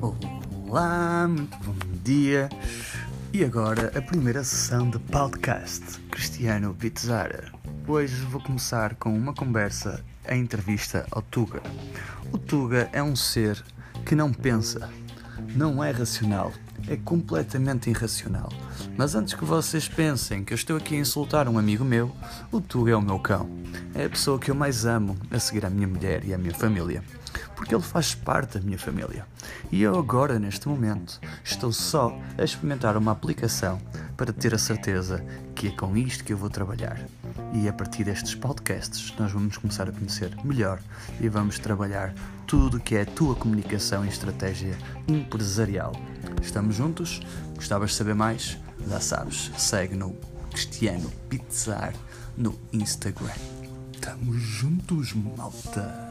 Olá, muito bom dia. E agora a primeira sessão de podcast Cristiano Pizzara. Hoje vou começar com uma conversa, a entrevista ao Tuga. O Tuga é um ser que não pensa, não é racional, é completamente irracional. Mas antes que vocês pensem que eu estou aqui a insultar um amigo meu, o Tuga é o meu cão. É a pessoa que eu mais amo a seguir a minha mulher e a minha família porque ele faz parte da minha família. E eu agora, neste momento, estou só a experimentar uma aplicação para ter a certeza que é com isto que eu vou trabalhar. E a partir destes podcasts, nós vamos começar a conhecer melhor e vamos trabalhar tudo que é a tua comunicação e estratégia empresarial. Estamos juntos? Gostavas de saber mais? Já sabes, segue no Cristiano Pizzar no Instagram. Estamos juntos, malta!